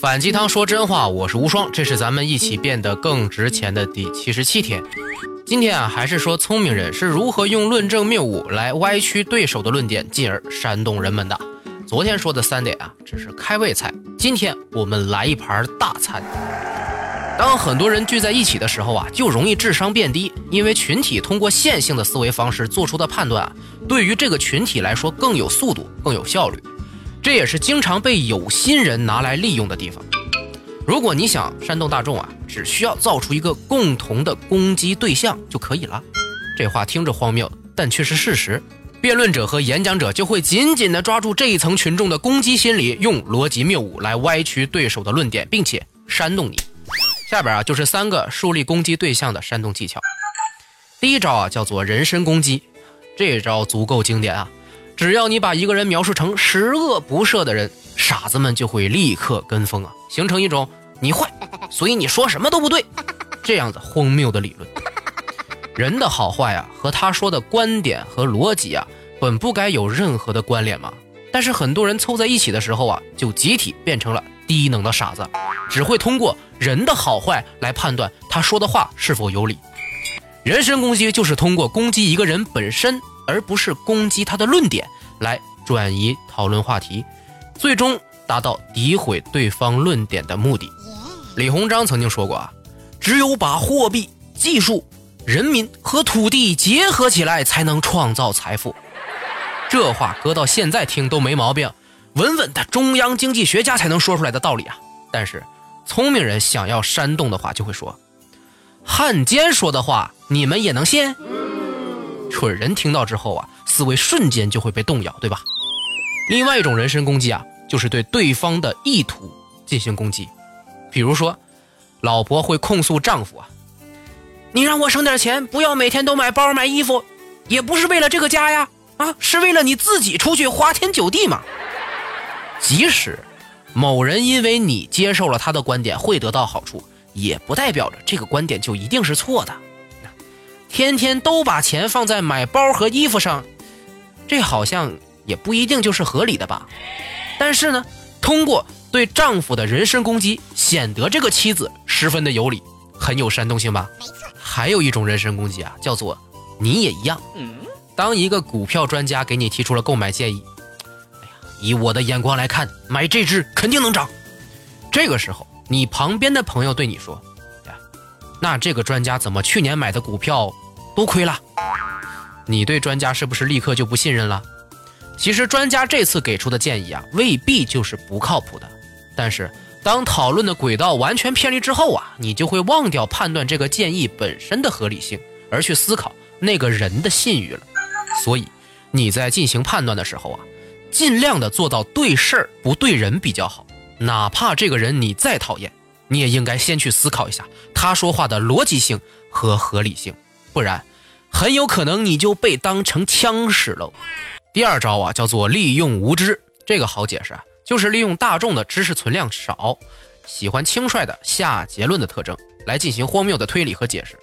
反鸡汤说真话，我是无双，这是咱们一起变得更值钱的第七十七天。今天啊，还是说聪明人是如何用论证谬误来歪曲对手的论点，进而煽动人们的。昨天说的三点啊，只是开胃菜，今天我们来一盘大餐。当很多人聚在一起的时候啊，就容易智商变低，因为群体通过线性的思维方式做出的判断啊，对于这个群体来说更有速度、更有效率。这也是经常被有心人拿来利用的地方。如果你想煽动大众啊，只需要造出一个共同的攻击对象就可以了。这话听着荒谬，但却是事实。辩论者和演讲者就会紧紧地抓住这一层群众的攻击心理，用逻辑谬误来歪曲对手的论点，并且煽动你。下边啊，就是三个树立攻击对象的煽动技巧。第一招啊，叫做人身攻击，这招足够经典啊。只要你把一个人描述成十恶不赦的人，傻子们就会立刻跟风啊，形成一种你坏，所以你说什么都不对，这样子荒谬的理论。人的好坏啊，和他说的观点和逻辑啊，本不该有任何的关联嘛。但是很多人凑在一起的时候啊，就集体变成了低能的傻子，只会通过人的好坏来判断他说的话是否有理。人身攻击就是通过攻击一个人本身。而不是攻击他的论点来转移讨论话题，最终达到诋毁对方论点的目的。李鸿章曾经说过啊，只有把货币、技术、人民和土地结合起来，才能创造财富。这话搁到现在听都没毛病，稳稳的中央经济学家才能说出来的道理啊。但是聪明人想要煽动的话，就会说，汉奸说的话你们也能信？蠢人听到之后啊，思维瞬间就会被动摇，对吧？另外一种人身攻击啊，就是对对方的意图进行攻击。比如说，老婆会控诉丈夫啊：“你让我省点钱，不要每天都买包买衣服，也不是为了这个家呀，啊，是为了你自己出去花天酒地嘛。”即使某人因为你接受了他的观点会得到好处，也不代表着这个观点就一定是错的。天天都把钱放在买包和衣服上，这好像也不一定就是合理的吧？但是呢，通过对丈夫的人身攻击，显得这个妻子十分的有理，很有煽动性吧？没错。还有一种人身攻击啊，叫做你也一样。当一个股票专家给你提出了购买建议，哎呀，以我的眼光来看，买这只肯定能涨。这个时候，你旁边的朋友对你说。那这个专家怎么去年买的股票都亏了？你对专家是不是立刻就不信任了？其实专家这次给出的建议啊，未必就是不靠谱的。但是当讨论的轨道完全偏离之后啊，你就会忘掉判断这个建议本身的合理性，而去思考那个人的信誉了。所以你在进行判断的时候啊，尽量的做到对事儿不对人比较好，哪怕这个人你再讨厌。你也应该先去思考一下他说话的逻辑性和合理性，不然很有可能你就被当成枪使喽。第二招啊，叫做利用无知，这个好解释啊，就是利用大众的知识存量少、喜欢轻率的下结论的特征来进行荒谬的推理和解释。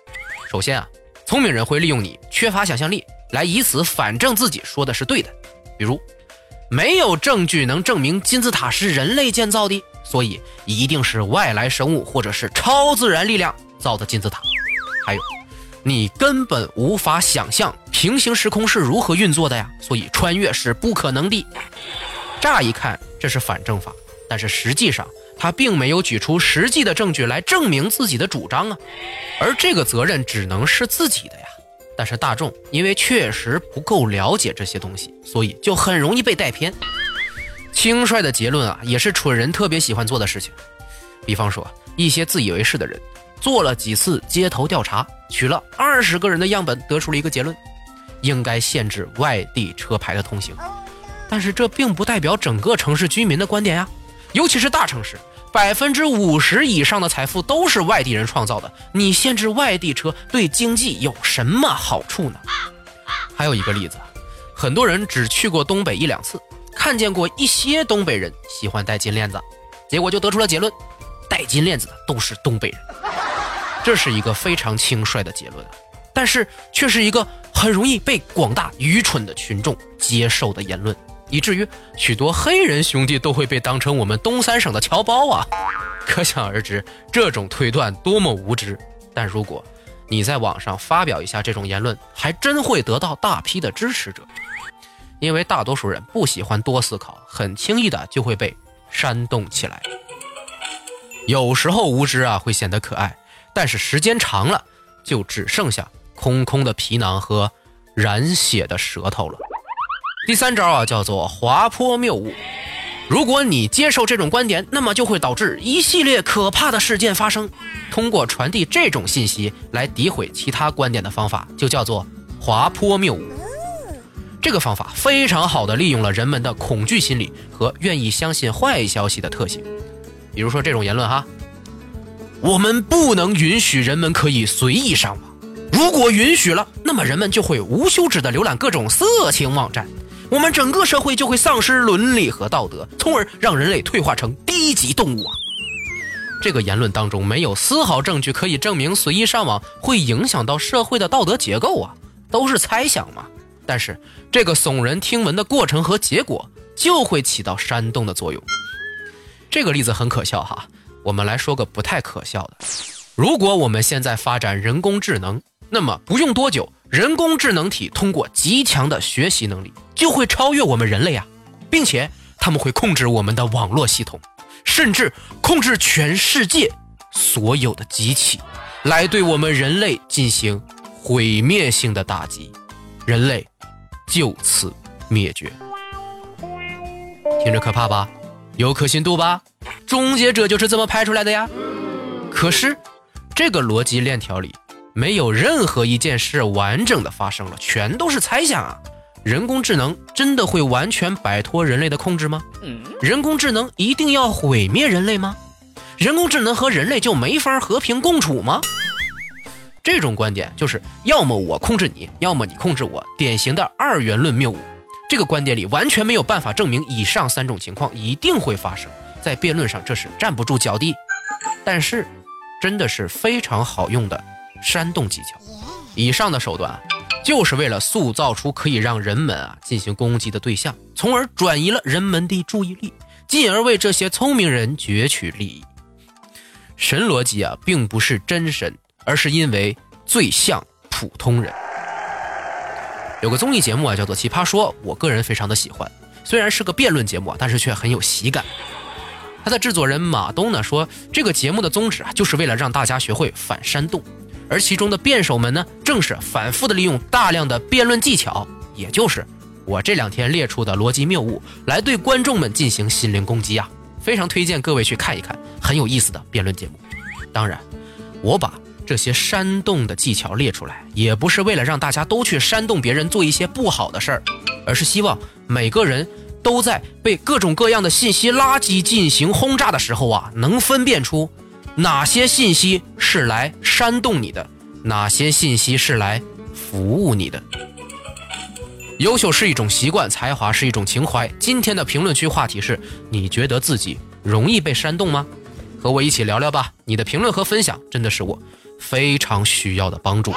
首先啊，聪明人会利用你缺乏想象力来以此反证自己说的是对的，比如没有证据能证明金字塔是人类建造的。所以一定是外来生物或者是超自然力量造的金字塔。还有，你根本无法想象平行时空是如何运作的呀，所以穿越是不可能的。乍一看这是反证法，但是实际上他并没有举出实际的证据来证明自己的主张啊，而这个责任只能是自己的呀。但是大众因为确实不够了解这些东西，所以就很容易被带偏。轻率的结论啊，也是蠢人特别喜欢做的事情。比方说，一些自以为是的人，做了几次街头调查，取了二十个人的样本，得出了一个结论：应该限制外地车牌的通行。但是这并不代表整个城市居民的观点呀，尤其是大城市，百分之五十以上的财富都是外地人创造的。你限制外地车，对经济有什么好处呢？还有一个例子，很多人只去过东北一两次。看见过一些东北人喜欢戴金链子，结果就得出了结论：戴金链子的都是东北人。这是一个非常轻率的结论，但是却是一个很容易被广大愚蠢的群众接受的言论。以至于许多黑人兄弟都会被当成我们东三省的侨胞啊！可想而知，这种推断多么无知。但如果你在网上发表一下这种言论，还真会得到大批的支持者，因为大多数人不喜欢多思考，很轻易的就会被煽动起来。有时候无知啊会显得可爱，但是时间长了，就只剩下空空的皮囊和染血的舌头了。第三招啊叫做滑坡谬误。如果你接受这种观点，那么就会导致一系列可怕的事件发生。通过传递这种信息来诋毁其他观点的方法，就叫做滑坡谬误。这个方法非常好的利用了人们的恐惧心理和愿意相信坏消息的特性。比如说这种言论哈，我们不能允许人们可以随意上网。如果允许了，那么人们就会无休止的浏览各种色情网站。我们整个社会就会丧失伦理和道德，从而让人类退化成低级动物啊！这个言论当中没有丝毫证据可以证明随意上网会影响到社会的道德结构啊，都是猜想嘛。但是这个耸人听闻的过程和结果就会起到煽动的作用。这个例子很可笑哈，我们来说个不太可笑的：如果我们现在发展人工智能，那么不用多久。人工智能体通过极强的学习能力，就会超越我们人类啊，并且他们会控制我们的网络系统，甚至控制全世界所有的机器，来对我们人类进行毁灭性的打击，人类就此灭绝。听着可怕吧？有可信度吧？终结者就是这么拍出来的呀。可是，这个逻辑链条里。没有任何一件事完整的发生了，全都是猜想啊！人工智能真的会完全摆脱人类的控制吗？人工智能一定要毁灭人类吗？人工智能和人类就没法和平共处吗？这种观点就是要么我控制你，要么你控制我，典型的二元论谬误。这个观点里完全没有办法证明以上三种情况一定会发生，在辩论上这是站不住脚的。但是，真的是非常好用的。煽动技巧，以上的手段就是为了塑造出可以让人们啊进行攻击的对象，从而转移了人们的注意力，进而为这些聪明人攫取利益。神逻辑啊，并不是真神，而是因为最像普通人。有个综艺节目啊，叫做《奇葩说》，我个人非常的喜欢。虽然是个辩论节目，但是却很有喜感。他的制作人马东呢说，这个节目的宗旨啊，就是为了让大家学会反煽动。而其中的辩手们呢，正是反复的利用大量的辩论技巧，也就是我这两天列出的逻辑谬误，来对观众们进行心灵攻击啊！非常推荐各位去看一看，很有意思的辩论节目。当然，我把这些煽动的技巧列出来，也不是为了让大家都去煽动别人做一些不好的事儿，而是希望每个人都在被各种各样的信息垃圾进行轰炸的时候啊，能分辨出。哪些信息是来煽动你的？哪些信息是来服务你的？优秀是一种习惯，才华是一种情怀。今天的评论区话题是：你觉得自己容易被煽动吗？和我一起聊聊吧。你的评论和分享真的是我非常需要的帮助。